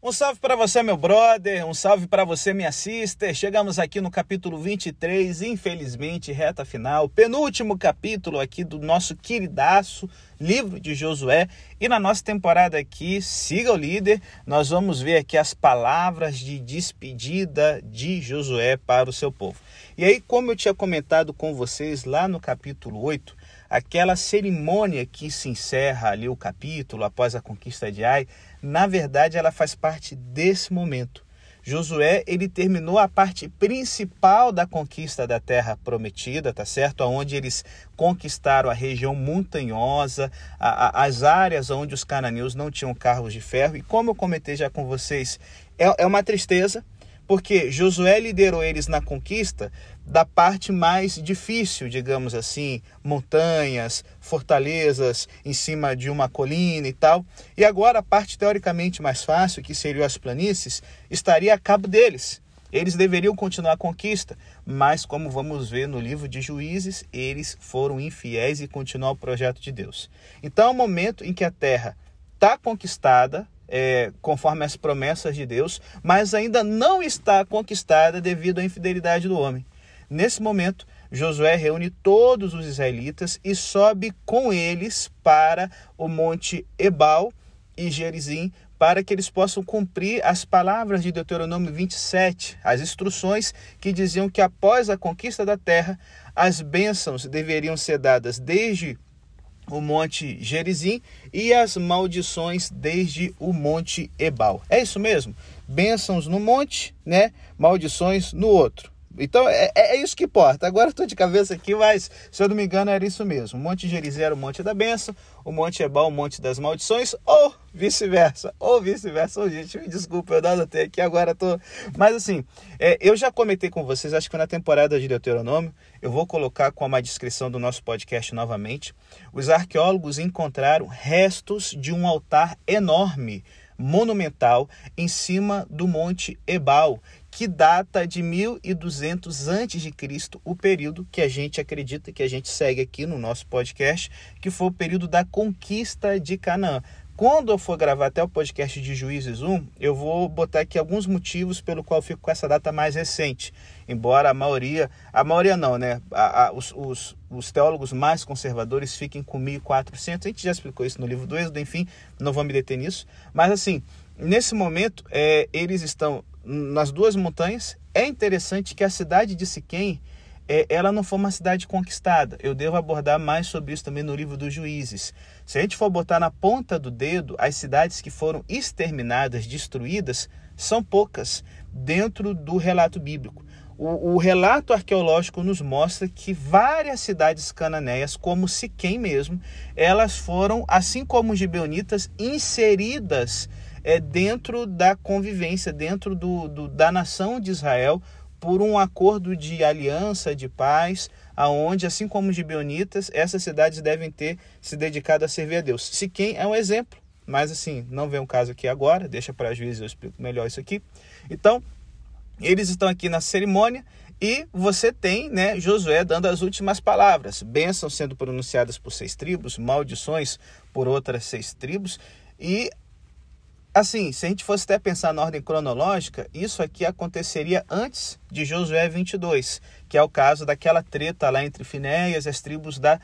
Um salve para você, meu brother, um salve para você, minha sister. Chegamos aqui no capítulo 23, infelizmente, reta final, penúltimo capítulo aqui do nosso queridaço livro de Josué. E na nossa temporada aqui, siga o líder, nós vamos ver aqui as palavras de despedida de Josué para o seu povo. E aí, como eu tinha comentado com vocês lá no capítulo 8, aquela cerimônia que se encerra ali o capítulo após a conquista de Ai, na verdade ela faz parte desse momento. Josué, ele terminou a parte principal da conquista da terra prometida, tá certo? Onde eles conquistaram a região montanhosa, a, a, as áreas onde os cananeus não tinham carros de ferro. E como eu comentei já com vocês, é, é uma tristeza, porque Josué liderou eles na conquista da parte mais difícil, digamos assim, montanhas, fortalezas em cima de uma colina e tal. E agora a parte teoricamente mais fácil, que seriam as planícies, estaria a cabo deles. Eles deveriam continuar a conquista, mas como vamos ver no livro de Juízes, eles foram infiéis e continuam o projeto de Deus. Então é o momento em que a terra está conquistada, é, conforme as promessas de Deus, mas ainda não está conquistada devido à infidelidade do homem. Nesse momento, Josué reúne todos os israelitas e sobe com eles para o monte Ebal e Gerizim, para que eles possam cumprir as palavras de Deuteronômio 27, as instruções que diziam que após a conquista da terra, as bênçãos deveriam ser dadas desde o monte Gerizim e as maldições desde o monte Ebal. É isso mesmo? Bênçãos no monte, né? Maldições no outro. Então é, é, é isso que importa. Agora estou de cabeça aqui, mas se eu não me engano era isso mesmo. O Monte era o Monte da Bênção, o Monte Ebal o Monte das Maldições, ou vice-versa. Ou vice-versa. Oh, gente, me desculpa, eu não anotei aqui, agora tô. Mas assim, é, eu já comentei com vocês, acho que na temporada de Deuteronômio, eu vou colocar com uma descrição do nosso podcast novamente. Os arqueólogos encontraram restos de um altar enorme monumental em cima do Monte Ebal, que data de 1200 a.C., o período que a gente acredita, que a gente segue aqui no nosso podcast, que foi o período da conquista de Canaã. Quando eu for gravar até o podcast de Juízes 1, eu vou botar aqui alguns motivos pelo qual fico com essa data mais recente. Embora a maioria, a maioria não, né? A, a, os, os, os, teólogos mais conservadores fiquem com 1400. A gente já explicou isso no livro do Êxodo, enfim, não vou me deter nisso. Mas assim, nesse momento, é, eles estão nas duas montanhas. É interessante que a cidade de Siquém é, ela não foi uma cidade conquistada. Eu devo abordar mais sobre isso também no livro dos Juízes. Se a gente for botar na ponta do dedo, as cidades que foram exterminadas, destruídas, são poucas dentro do relato bíblico. O, o relato arqueológico nos mostra que várias cidades cananeias, como Siquém mesmo, elas foram, assim como os gibeonitas, inseridas é, dentro da convivência, dentro do, do, da nação de Israel, por um acordo de aliança, de paz, aonde, assim como os gibeonitas, essas cidades devem ter se dedicado a servir a Deus. Siquém é um exemplo, mas assim, não vem um caso aqui agora, deixa para juízes eu explico melhor isso aqui. Então, eles estão aqui na cerimônia e você tem né, Josué dando as últimas palavras, bênçãos sendo pronunciadas por seis tribos, maldições por outras seis tribos, e Assim, se a gente fosse até pensar na ordem cronológica, isso aqui aconteceria antes de Josué 22, que é o caso daquela treta lá entre Finéias e as tribos da,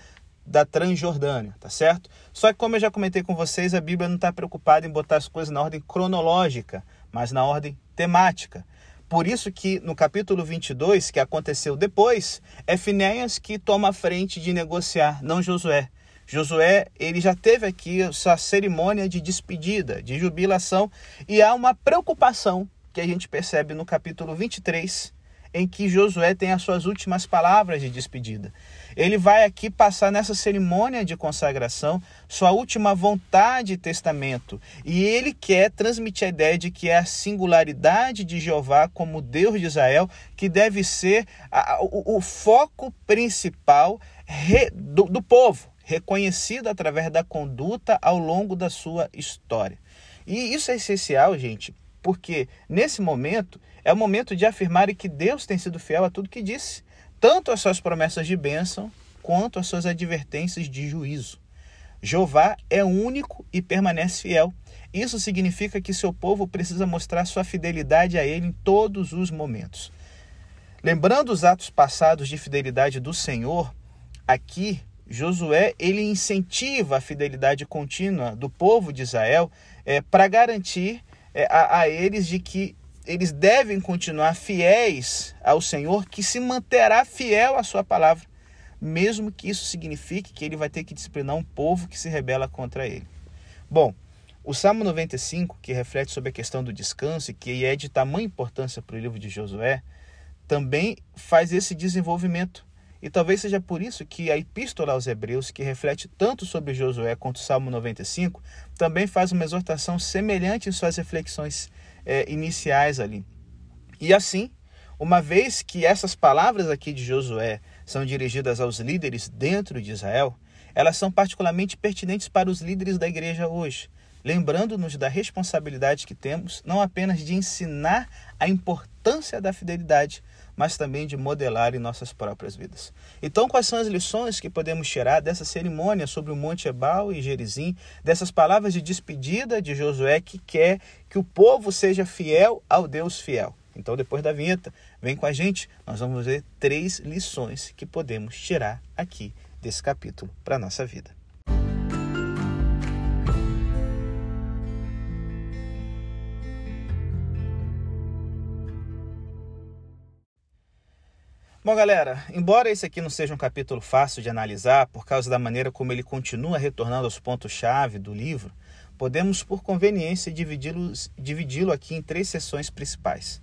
da Transjordânia, tá certo? Só que, como eu já comentei com vocês, a Bíblia não está preocupada em botar as coisas na ordem cronológica, mas na ordem temática. Por isso que no capítulo 22, que aconteceu depois, é Finéias que toma a frente de negociar, não Josué. Josué, ele já teve aqui essa cerimônia de despedida, de jubilação, e há uma preocupação que a gente percebe no capítulo 23, em que Josué tem as suas últimas palavras de despedida. Ele vai aqui passar nessa cerimônia de consagração sua última vontade e testamento, e ele quer transmitir a ideia de que é a singularidade de Jeová como Deus de Israel que deve ser a, o, o, foco principal do, do povo reconhecido através da conduta ao longo da sua história. E isso é essencial, gente, porque nesse momento é o momento de afirmar que Deus tem sido fiel a tudo que disse, tanto as suas promessas de bênção quanto as suas advertências de juízo. Jeová é único e permanece fiel. Isso significa que seu povo precisa mostrar sua fidelidade a ele em todos os momentos. Lembrando os atos passados de fidelidade do Senhor, aqui Josué ele incentiva a fidelidade contínua do povo de Israel é, para garantir é, a, a eles de que eles devem continuar fiéis ao Senhor, que se manterá fiel à sua palavra, mesmo que isso signifique que ele vai ter que disciplinar um povo que se rebela contra ele. Bom, o Salmo 95, que reflete sobre a questão do descanso e que é de tamanha importância para o livro de Josué, também faz esse desenvolvimento e talvez seja por isso que a Epístola aos Hebreus, que reflete tanto sobre Josué quanto o Salmo 95, também faz uma exortação semelhante em suas reflexões é, iniciais ali. E assim, uma vez que essas palavras aqui de Josué são dirigidas aos líderes dentro de Israel, elas são particularmente pertinentes para os líderes da igreja hoje, lembrando-nos da responsabilidade que temos não apenas de ensinar a importância da fidelidade, mas também de modelar em nossas próprias vidas. Então, quais são as lições que podemos tirar dessa cerimônia sobre o Monte Ebal e Gerizim, dessas palavras de despedida de Josué que quer que o povo seja fiel ao Deus fiel? Então, depois da vinheta, vem com a gente, nós vamos ver três lições que podemos tirar aqui desse capítulo para a nossa vida. Bom, galera, embora esse aqui não seja um capítulo fácil de analisar por causa da maneira como ele continua retornando aos pontos-chave do livro, podemos, por conveniência, dividi-lo dividi aqui em três sessões principais.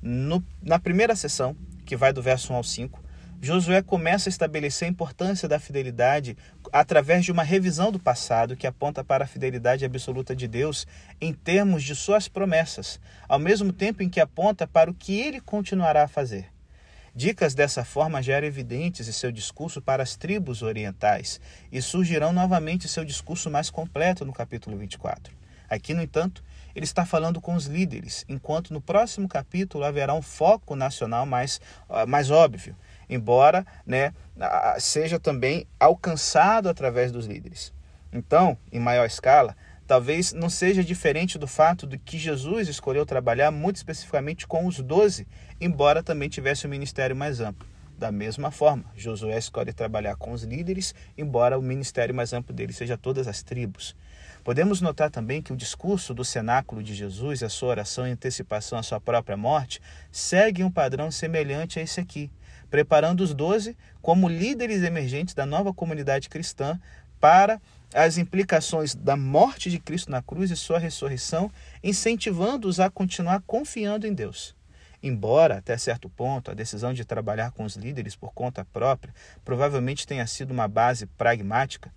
No, na primeira sessão, que vai do verso 1 ao 5, Josué começa a estabelecer a importância da fidelidade através de uma revisão do passado que aponta para a fidelidade absoluta de Deus em termos de suas promessas, ao mesmo tempo em que aponta para o que ele continuará a fazer. Dicas dessa forma já eram evidentes em seu discurso para as tribos orientais e surgirão novamente em seu discurso mais completo no capítulo 24. Aqui, no entanto, ele está falando com os líderes, enquanto no próximo capítulo haverá um foco nacional mais, ah, mais óbvio, embora né, seja também alcançado através dos líderes. Então, em maior escala, talvez não seja diferente do fato de que Jesus escolheu trabalhar muito especificamente com os doze, embora também tivesse um ministério mais amplo. Da mesma forma, Josué escolhe trabalhar com os líderes, embora o ministério mais amplo dele seja todas as tribos. Podemos notar também que o discurso do cenáculo de Jesus e a sua oração em antecipação à sua própria morte seguem um padrão semelhante a esse aqui, preparando os doze como líderes emergentes da nova comunidade cristã para as implicações da morte de Cristo na cruz e sua ressurreição, incentivando-os a continuar confiando em Deus. Embora, até certo ponto, a decisão de trabalhar com os líderes por conta própria provavelmente tenha sido uma base pragmática,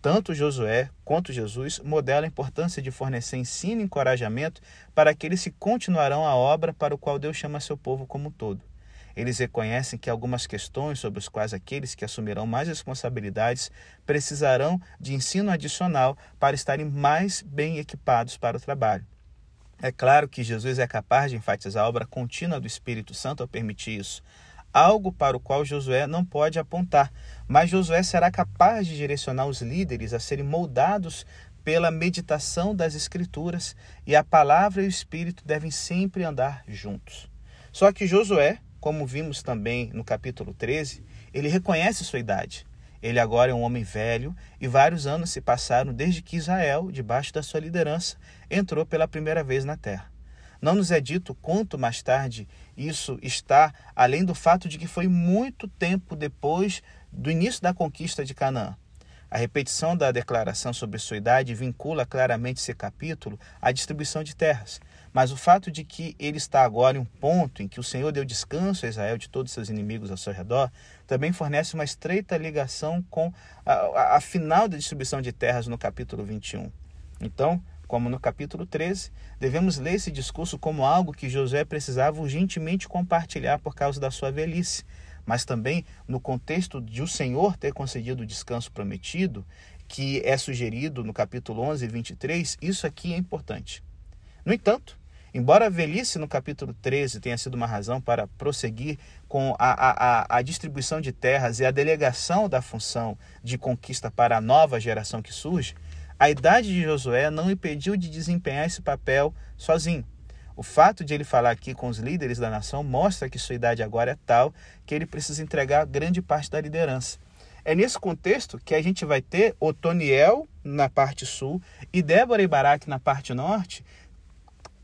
tanto Josué quanto Jesus modelam a importância de fornecer ensino e encorajamento para aqueles que continuarão a obra para o qual Deus chama seu povo como um todo. Eles reconhecem que algumas questões sobre as quais aqueles que assumirão mais responsabilidades precisarão de ensino adicional para estarem mais bem equipados para o trabalho. É claro que Jesus é capaz de enfatizar a obra contínua do Espírito Santo ao permitir isso, algo para o qual Josué não pode apontar, mas Josué será capaz de direcionar os líderes a serem moldados pela meditação das Escrituras e a palavra e o Espírito devem sempre andar juntos. Só que Josué, como vimos também no capítulo 13, ele reconhece sua idade. Ele agora é um homem velho e vários anos se passaram desde que Israel, debaixo da sua liderança, entrou pela primeira vez na terra. Não nos é dito quanto mais tarde isso está, além do fato de que foi muito tempo depois do início da conquista de Canaã. A repetição da declaração sobre sua idade vincula claramente esse capítulo à distribuição de terras, mas o fato de que ele está agora em um ponto em que o Senhor deu descanso a Israel de todos seus inimigos ao seu redor, também fornece uma estreita ligação com a, a, a final da distribuição de terras no capítulo 21. Então, como no capítulo 13, devemos ler esse discurso como algo que José precisava urgentemente compartilhar por causa da sua velhice, mas também no contexto de o Senhor ter concedido o descanso prometido, que é sugerido no capítulo 11 e 23, isso aqui é importante. No entanto, Embora a velhice no capítulo 13 tenha sido uma razão para prosseguir com a, a, a distribuição de terras e a delegação da função de conquista para a nova geração que surge, a idade de Josué não impediu de desempenhar esse papel sozinho. O fato de ele falar aqui com os líderes da nação mostra que sua idade agora é tal que ele precisa entregar grande parte da liderança. É nesse contexto que a gente vai ter Otoniel na parte sul e Débora e Baraque na parte norte,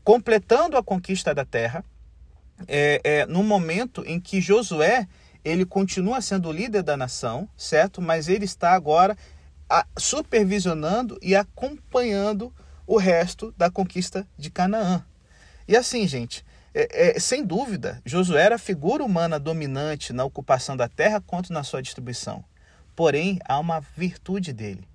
completando a conquista da terra, é, é, no momento em que Josué ele continua sendo o líder da nação, certo? Mas ele está agora a, supervisionando e acompanhando o resto da conquista de Canaã. E assim, gente, é, é, sem dúvida, Josué era a figura humana dominante na ocupação da terra quanto na sua distribuição. Porém, há uma virtude dele.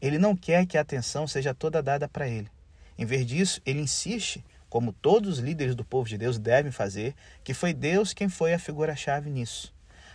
Ele não quer que a atenção seja toda dada para ele. Em vez disso, ele insiste, como todos os líderes do povo de Deus devem fazer, que foi Deus quem foi a figura-chave nisso.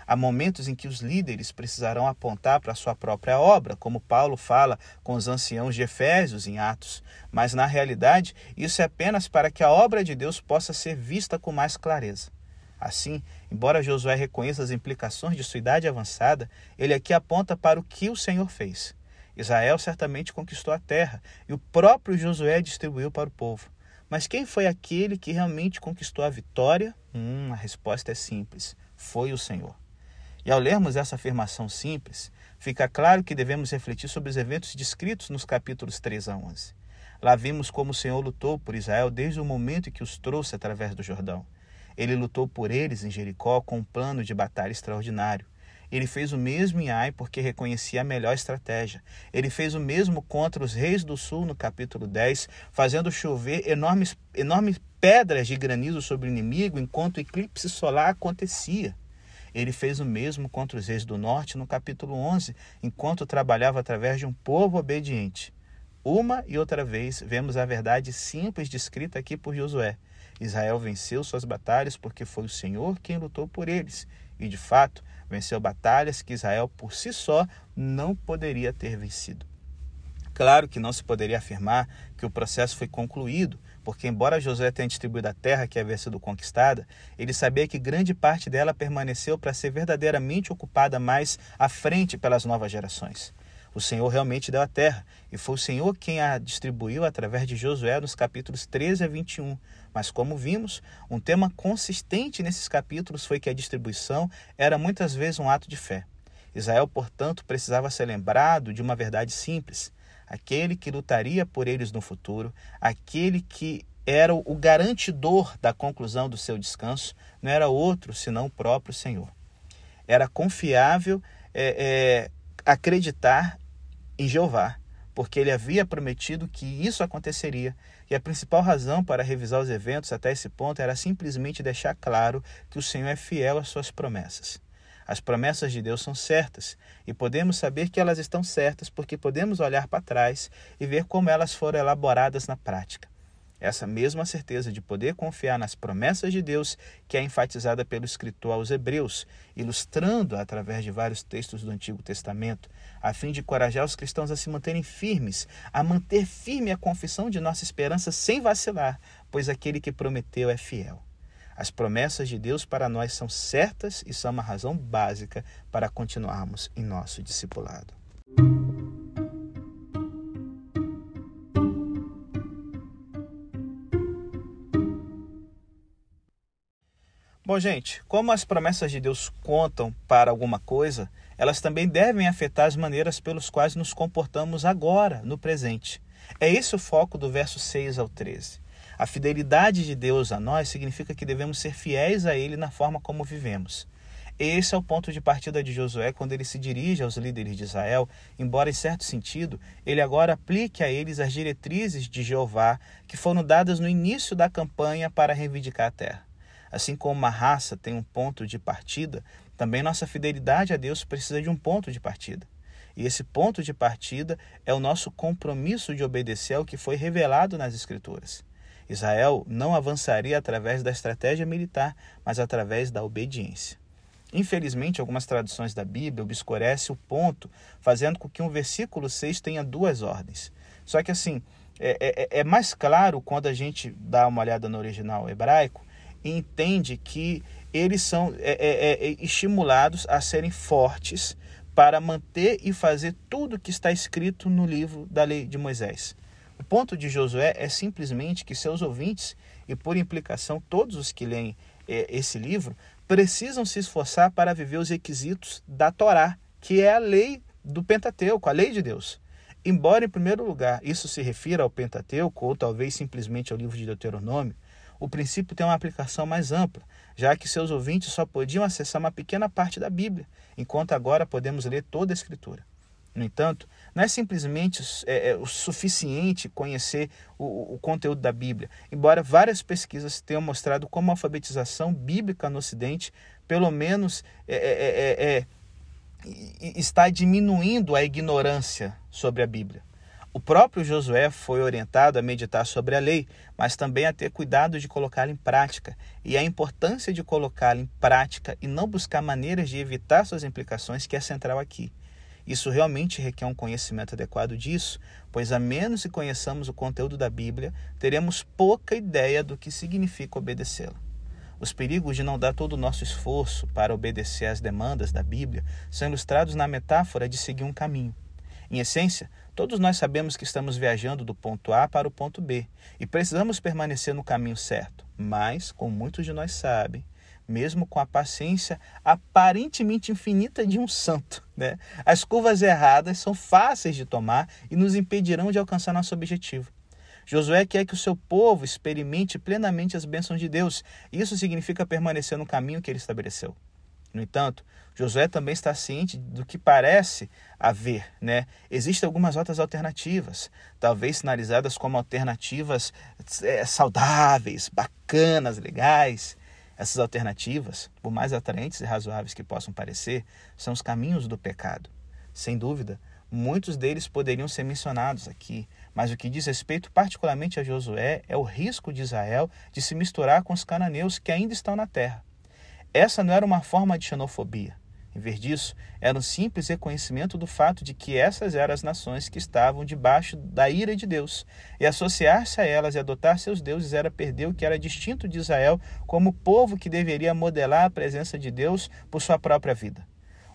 Há momentos em que os líderes precisarão apontar para a sua própria obra, como Paulo fala com os anciãos de Efésios em Atos, mas na realidade isso é apenas para que a obra de Deus possa ser vista com mais clareza. Assim, embora Josué reconheça as implicações de sua idade avançada, ele aqui aponta para o que o Senhor fez. Israel certamente conquistou a terra e o próprio Josué distribuiu para o povo. Mas quem foi aquele que realmente conquistou a vitória? Hum, a resposta é simples: foi o Senhor. E ao lermos essa afirmação simples, fica claro que devemos refletir sobre os eventos descritos nos capítulos 3 a 11. Lá vimos como o Senhor lutou por Israel desde o momento em que os trouxe através do Jordão. Ele lutou por eles em Jericó com um plano de batalha extraordinário. Ele fez o mesmo em Ai porque reconhecia a melhor estratégia. Ele fez o mesmo contra os reis do sul no capítulo 10, fazendo chover enormes, enormes pedras de granizo sobre o inimigo enquanto o eclipse solar acontecia. Ele fez o mesmo contra os reis do norte no capítulo 11, enquanto trabalhava através de um povo obediente. Uma e outra vez vemos a verdade simples descrita aqui por Josué. Israel venceu suas batalhas porque foi o Senhor quem lutou por eles. E, de fato, venceu batalhas que Israel por si só não poderia ter vencido. Claro que não se poderia afirmar que o processo foi concluído, porque, embora Josué tenha distribuído a terra que havia sido conquistada, ele sabia que grande parte dela permaneceu para ser verdadeiramente ocupada mais à frente pelas novas gerações. O Senhor realmente deu a terra, e foi o Senhor quem a distribuiu através de Josué nos capítulos 13 a 21. Mas, como vimos, um tema consistente nesses capítulos foi que a distribuição era muitas vezes um ato de fé. Israel, portanto, precisava ser lembrado de uma verdade simples aquele que lutaria por eles no futuro, aquele que era o garantidor da conclusão do seu descanso, não era outro senão o próprio Senhor. Era confiável é, é, acreditar em Jeová, porque ele havia prometido que isso aconteceria, e a principal razão para revisar os eventos até esse ponto era simplesmente deixar claro que o Senhor é fiel às suas promessas. As promessas de Deus são certas e podemos saber que elas estão certas porque podemos olhar para trás e ver como elas foram elaboradas na prática. Essa mesma certeza de poder confiar nas promessas de Deus que é enfatizada pelo escritor aos Hebreus, ilustrando através de vários textos do Antigo Testamento, a fim de encorajar os cristãos a se manterem firmes, a manter firme a confissão de nossa esperança sem vacilar, pois aquele que prometeu é fiel. As promessas de Deus para nós são certas e são uma razão básica para continuarmos em nosso discipulado. Bom, gente, como as promessas de Deus contam para alguma coisa, elas também devem afetar as maneiras pelas quais nos comportamos agora, no presente. É esse o foco do verso 6 ao 13. A fidelidade de Deus a nós significa que devemos ser fiéis a Ele na forma como vivemos. Esse é o ponto de partida de Josué quando ele se dirige aos líderes de Israel, embora em certo sentido ele agora aplique a eles as diretrizes de Jeová que foram dadas no início da campanha para reivindicar a terra. Assim como uma raça tem um ponto de partida, também nossa fidelidade a Deus precisa de um ponto de partida. E esse ponto de partida é o nosso compromisso de obedecer ao que foi revelado nas Escrituras. Israel não avançaria através da estratégia militar, mas através da obediência. Infelizmente, algumas traduções da Bíblia obscurecem o ponto, fazendo com que um versículo 6 tenha duas ordens. Só que assim, é, é, é mais claro quando a gente dá uma olhada no original hebraico entende que eles são é, é, é, estimulados a serem fortes para manter e fazer tudo que está escrito no livro da lei de Moisés. O ponto de Josué é simplesmente que seus ouvintes, e por implicação todos os que leem é, esse livro, precisam se esforçar para viver os requisitos da Torá, que é a lei do Pentateuco, a lei de Deus. Embora, em primeiro lugar, isso se refira ao Pentateuco, ou talvez simplesmente ao livro de Deuteronômio, o princípio tem uma aplicação mais ampla, já que seus ouvintes só podiam acessar uma pequena parte da Bíblia, enquanto agora podemos ler toda a Escritura. No entanto, não é simplesmente é, é, o suficiente conhecer o, o, conteúdo da Bíblia, embora várias pesquisas tenham mostrado como a alfabetização bíblica no Ocidente, pelo menos, é, é, é, é está diminuindo a ignorância sobre a Bíblia. O próprio Josué foi orientado a meditar sobre a lei, mas também a ter cuidado de colocá-la em prática, e a importância de colocá-la em prática e não buscar maneiras de evitar suas implicações, que é central aqui. Isso realmente requer um conhecimento adequado disso, pois a menos que conheçamos o conteúdo da Bíblia, teremos pouca ideia do que significa obedecê-la. Os perigos de não dar todo o nosso esforço para obedecer às demandas da Bíblia são ilustrados na metáfora de seguir um caminho. Em essência, todos nós sabemos que estamos viajando do ponto A para o ponto B e precisamos permanecer no caminho certo. Mas, como muitos de nós sabem, mesmo com a paciência aparentemente infinita de um santo, né? as curvas erradas são fáceis de tomar e nos impedirão de alcançar nosso objetivo. Josué quer que o seu povo experimente plenamente as bênçãos de Deus. Isso significa permanecer no caminho que ele estabeleceu. No entanto, Josué também está ciente do que parece haver, né? Existem algumas rotas alternativas, talvez sinalizadas como alternativas é, saudáveis, bacanas, legais. Essas alternativas, por mais atraentes e razoáveis que possam parecer, são os caminhos do pecado. Sem dúvida, muitos deles poderiam ser mencionados aqui, mas o que diz respeito particularmente a Josué é o risco de Israel de se misturar com os cananeus que ainda estão na terra. Essa não era uma forma de xenofobia. Em vez disso, era um simples reconhecimento do fato de que essas eram as nações que estavam debaixo da ira de Deus, e associar-se a elas e adotar seus deuses era perder o que era distinto de Israel como povo que deveria modelar a presença de Deus por sua própria vida.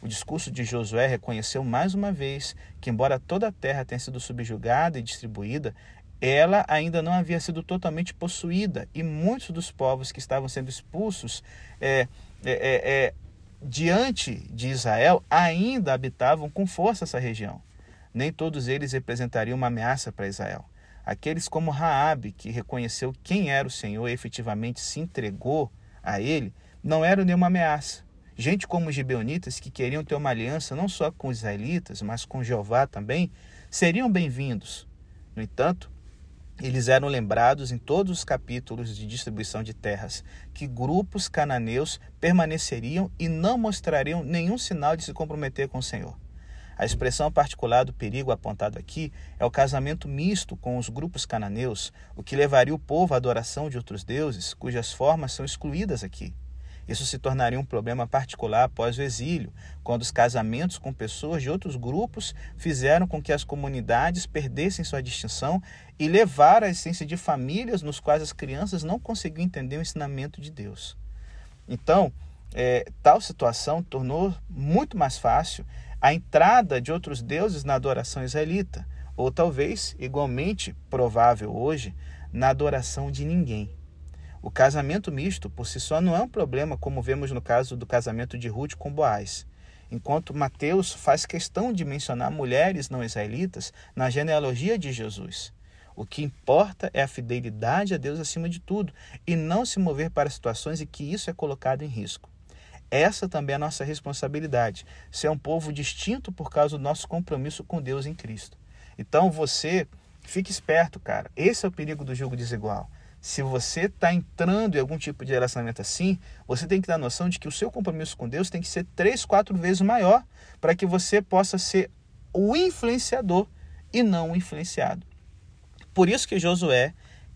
O discurso de Josué reconheceu mais uma vez que, embora toda a terra tenha sido subjugada e distribuída, ela ainda não havia sido totalmente possuída e muitos dos povos que estavam sendo expulsos é, é, é, é, diante de Israel ainda habitavam com força essa região. Nem todos eles representariam uma ameaça para Israel. Aqueles como Raabe, que reconheceu quem era o Senhor e efetivamente se entregou a ele, não eram nenhuma ameaça. Gente como os gibeonitas, que queriam ter uma aliança não só com os israelitas, mas com Jeová também, seriam bem-vindos. No entanto, eles eram lembrados em todos os capítulos de distribuição de terras que grupos cananeus permaneceriam e não mostrariam nenhum sinal de se comprometer com o Senhor. A expressão particular do perigo apontado aqui é o casamento misto com os grupos cananeus, o que levaria o povo à adoração de outros deuses, cujas formas são excluídas aqui. Isso se tornaria um problema particular após o exílio, quando os casamentos com pessoas de outros grupos fizeram com que as comunidades perdessem sua distinção e levaram a essência de famílias nos quais as crianças não conseguiam entender o ensinamento de Deus. Então, é, tal situação tornou muito mais fácil a entrada de outros deuses na adoração israelita, ou talvez, igualmente provável hoje, na adoração de ninguém. O casamento misto por si só não é um problema, como vemos no caso do casamento de Ruth com Boaz. Enquanto Mateus faz questão de mencionar mulheres não israelitas na genealogia de Jesus. O que importa é a fidelidade a Deus acima de tudo e não se mover para situações em que isso é colocado em risco. Essa também é a nossa responsabilidade, ser um povo distinto por causa do nosso compromisso com Deus em Cristo. Então você, fique esperto, cara. Esse é o perigo do jogo desigual se você está entrando em algum tipo de relacionamento assim, você tem que dar noção de que o seu compromisso com Deus tem que ser três, quatro vezes maior para que você possa ser o influenciador e não o influenciado. Por isso que Josué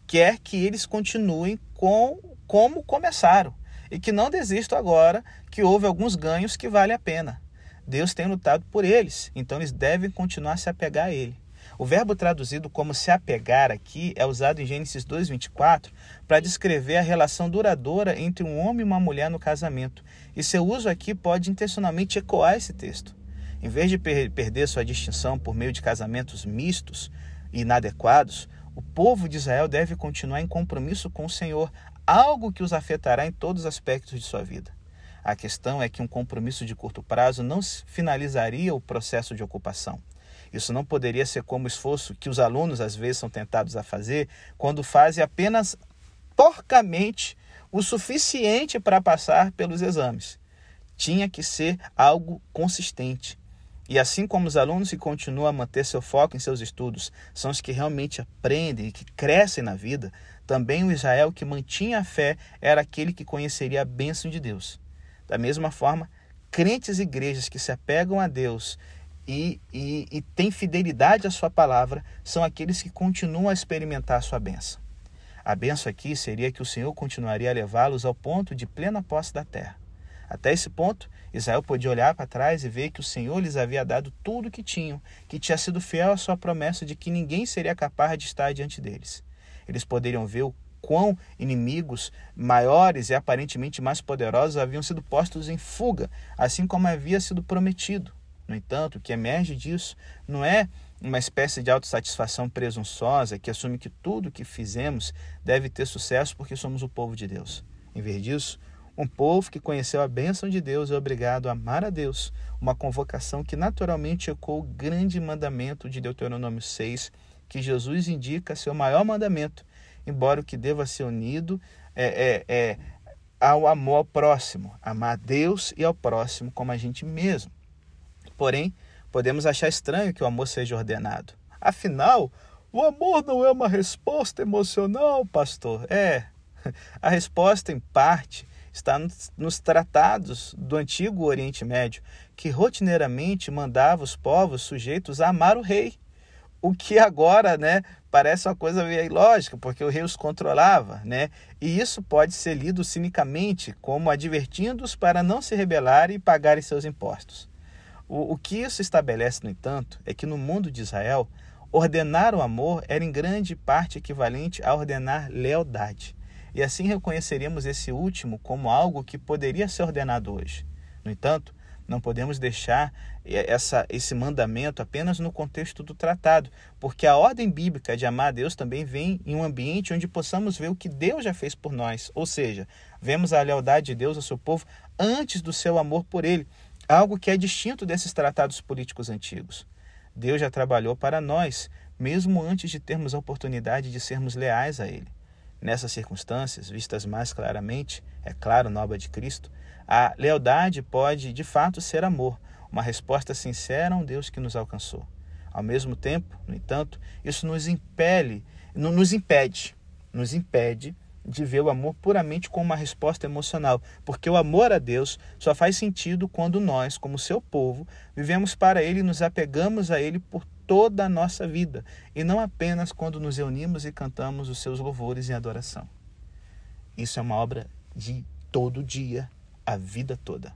quer que eles continuem com como começaram e que não desistam agora que houve alguns ganhos que vale a pena. Deus tem lutado por eles, então eles devem continuar a se apegar a Ele. O verbo traduzido como se apegar aqui é usado em Gênesis 2:24 para descrever a relação duradoura entre um homem e uma mulher no casamento. E seu uso aqui pode intencionalmente ecoar esse texto. Em vez de per perder sua distinção por meio de casamentos mistos e inadequados, o povo de Israel deve continuar em compromisso com o Senhor, algo que os afetará em todos os aspectos de sua vida. A questão é que um compromisso de curto prazo não finalizaria o processo de ocupação. Isso não poderia ser como o esforço que os alunos às vezes são tentados a fazer quando fazem apenas porcamente o suficiente para passar pelos exames. Tinha que ser algo consistente. E assim como os alunos que continuam a manter seu foco em seus estudos são os que realmente aprendem e que crescem na vida, também o Israel que mantinha a fé era aquele que conheceria a bênção de Deus. Da mesma forma, crentes e igrejas que se apegam a Deus e, e, e têm fidelidade à sua palavra são aqueles que continuam a experimentar a sua bênção. A bênção aqui seria que o Senhor continuaria a levá-los ao ponto de plena posse da terra. Até esse ponto, Israel podia olhar para trás e ver que o Senhor lhes havia dado tudo o que tinham, que tinha sido fiel à sua promessa de que ninguém seria capaz de estar diante deles. Eles poderiam ver o quão inimigos maiores e aparentemente mais poderosos haviam sido postos em fuga, assim como havia sido prometido. No entanto, o que emerge disso não é uma espécie de autossatisfação presunçosa que assume que tudo que fizemos deve ter sucesso porque somos o povo de Deus. Em vez disso, um povo que conheceu a bênção de Deus é obrigado a amar a Deus, uma convocação que naturalmente ecoou o grande mandamento de Deuteronômio 6, que Jesus indica ser o maior mandamento, embora o que deva ser unido é, é, é ao amor ao próximo, amar a Deus e ao próximo como a gente mesmo. Porém, podemos achar estranho que o amor seja ordenado. Afinal, o amor não é uma resposta emocional, pastor. É. A resposta, em parte, está nos tratados do antigo Oriente Médio, que rotineiramente mandava os povos sujeitos a amar o rei. O que agora, né, parece uma coisa meio ilógica, porque o rei os controlava, né? E isso pode ser lido cinicamente como advertindo-os para não se rebelarem e pagarem seus impostos. O, o que isso estabelece, no entanto, é que no mundo de Israel, ordenar o amor era em grande parte equivalente a ordenar lealdade. E assim reconheceríamos esse último como algo que poderia ser ordenado hoje. No entanto, não podemos deixar essa, esse mandamento apenas no contexto do tratado, porque a ordem bíblica de amar a Deus também vem em um ambiente onde possamos ver o que Deus já fez por nós, ou seja, vemos a lealdade de Deus ao seu povo antes do seu amor por ele, algo que é distinto desses tratados políticos antigos. Deus já trabalhou para nós, mesmo antes de termos a oportunidade de sermos leais a Ele. Nessas circunstâncias, vistas mais claramente, é claro, na obra de Cristo, a lealdade pode de fato ser amor, uma resposta sincera a um Deus que nos alcançou. Ao mesmo tempo, no entanto, isso nos impele, nos impede, nos impede de ver o amor puramente como uma resposta emocional, porque o amor a Deus só faz sentido quando nós, como seu povo, vivemos para Ele e nos apegamos a Ele por toda a nossa vida, e não apenas quando nos reunimos e cantamos os seus louvores em adoração. Isso é uma obra de todo dia, a vida toda.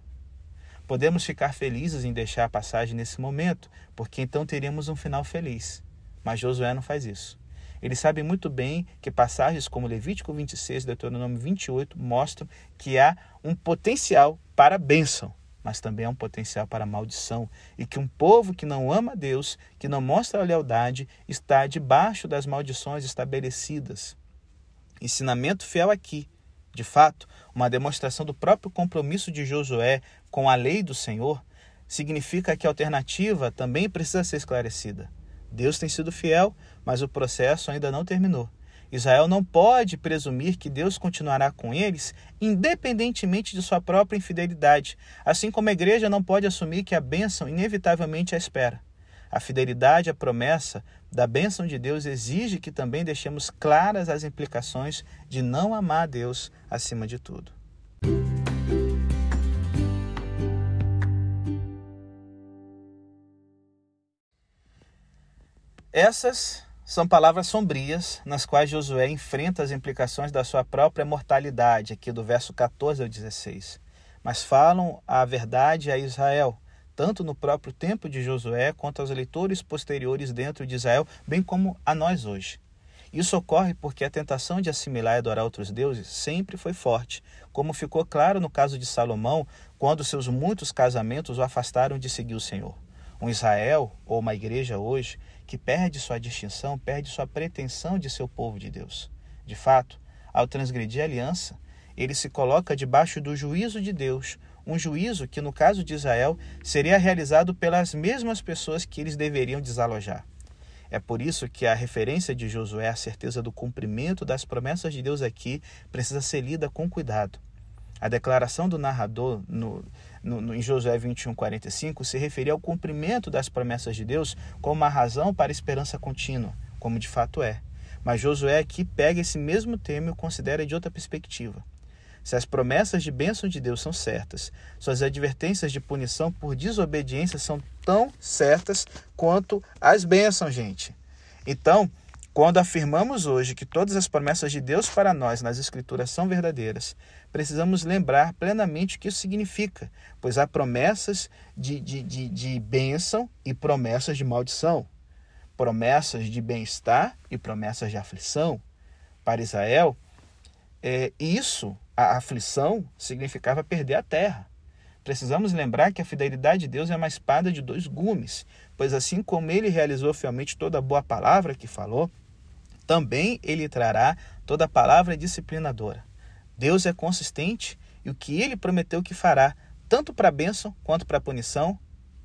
Podemos ficar felizes em deixar a passagem nesse momento, porque então teríamos um final feliz. Mas Josué não faz isso. Ele sabe muito bem que passagens como Levítico 26 e Deuteronômio 28 mostram que há um potencial para bênção, mas também há um potencial para maldição, e que um povo que não ama Deus, que não mostra a lealdade, está debaixo das maldições estabelecidas. Ensinamento fiel aqui, de fato, uma demonstração do próprio compromisso de Josué com a lei do Senhor, significa que a alternativa também precisa ser esclarecida. Deus tem sido fiel, mas o processo ainda não terminou. Israel não pode presumir que Deus continuará com eles, independentemente de sua própria infidelidade, assim como a igreja não pode assumir que a bênção inevitavelmente a espera. A fidelidade à promessa da bênção de Deus exige que também deixemos claras as implicações de não amar a Deus acima de tudo. Essas são palavras sombrias nas quais Josué enfrenta as implicações da sua própria mortalidade, aqui do verso 14 ao 16. Mas falam a verdade a Israel, tanto no próprio tempo de Josué quanto aos eleitores posteriores dentro de Israel, bem como a nós hoje. Isso ocorre porque a tentação de assimilar e adorar outros deuses sempre foi forte, como ficou claro no caso de Salomão, quando seus muitos casamentos o afastaram de seguir o Senhor. Um Israel, ou uma igreja hoje, que perde sua distinção, perde sua pretensão de ser o povo de Deus. De fato, ao transgredir a aliança, ele se coloca debaixo do juízo de Deus, um juízo que, no caso de Israel, seria realizado pelas mesmas pessoas que eles deveriam desalojar. É por isso que a referência de Josué à certeza do cumprimento das promessas de Deus aqui precisa ser lida com cuidado. A declaração do narrador no, no, no, em Josué 21, 45 se referia ao cumprimento das promessas de Deus como uma razão para a esperança contínua, como de fato é. Mas Josué aqui pega esse mesmo tema e o considera de outra perspectiva. Se as promessas de bênção de Deus são certas, suas advertências de punição por desobediência são tão certas quanto as bênçãos, gente. Então, quando afirmamos hoje que todas as promessas de Deus para nós nas Escrituras são verdadeiras, precisamos lembrar plenamente o que isso significa, pois há promessas de, de, de, de bênção e promessas de maldição, promessas de bem-estar e promessas de aflição. Para Israel, é, isso a aflição significava perder a terra. Precisamos lembrar que a fidelidade de Deus é uma espada de dois gumes, pois assim como ele realizou fielmente toda a boa palavra que falou, também ele trará toda a palavra disciplinadora. Deus é consistente e o que ele prometeu que fará, tanto para a bênção quanto para a punição,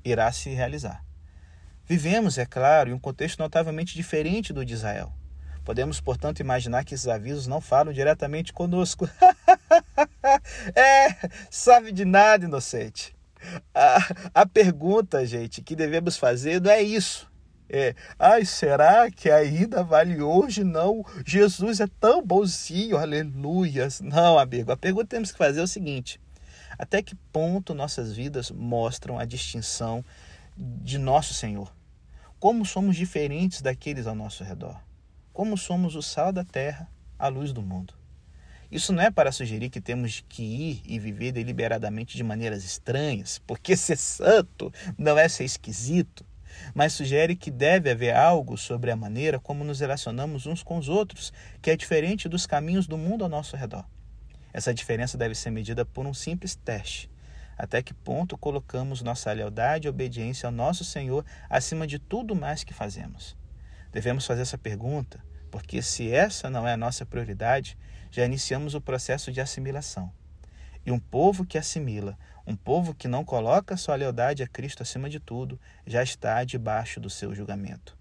irá se realizar. Vivemos, é claro, em um contexto notavelmente diferente do de Israel. Podemos, portanto, imaginar que esses avisos não falam diretamente conosco. é, sabe de nada, inocente. A, a pergunta, gente, que devemos fazer não é isso. É, ai, será que ainda vale hoje? Não, Jesus é tão bonzinho, aleluia. Não, amigo, a pergunta que temos que fazer é o seguinte: até que ponto nossas vidas mostram a distinção de nosso Senhor? Como somos diferentes daqueles ao nosso redor? como somos o sal da terra, a luz do mundo. Isso não é para sugerir que temos que ir e viver deliberadamente de maneiras estranhas, porque ser santo não é ser esquisito, mas sugere que deve haver algo sobre a maneira como nos relacionamos uns com os outros, que é diferente dos caminhos do mundo ao nosso redor. Essa diferença deve ser medida por um simples teste. Até que ponto colocamos nossa lealdade e obediência ao nosso Senhor acima de tudo mais que fazemos? Devemos fazer essa pergunta, porque se essa não é a nossa prioridade, já iniciamos o processo de assimilação. E um povo que assimila, um povo que não coloca sua lealdade a Cristo acima de tudo, já está debaixo do seu julgamento.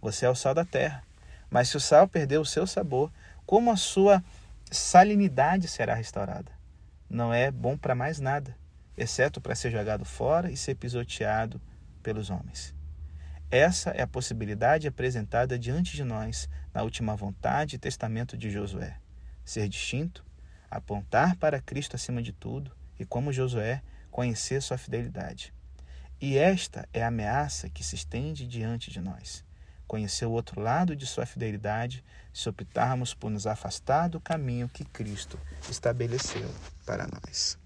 Você é o sal da terra, mas se o sal perder o seu sabor, como a sua salinidade será restaurada? Não é bom para mais nada, exceto para ser jogado fora e ser pisoteado pelos homens. Essa é a possibilidade apresentada diante de nós na última vontade e testamento de Josué: ser distinto, apontar para Cristo acima de tudo e, como Josué, conhecer sua fidelidade. E esta é a ameaça que se estende diante de nós. Conhecer o outro lado de sua fidelidade se optarmos por nos afastar do caminho que Cristo estabeleceu para nós.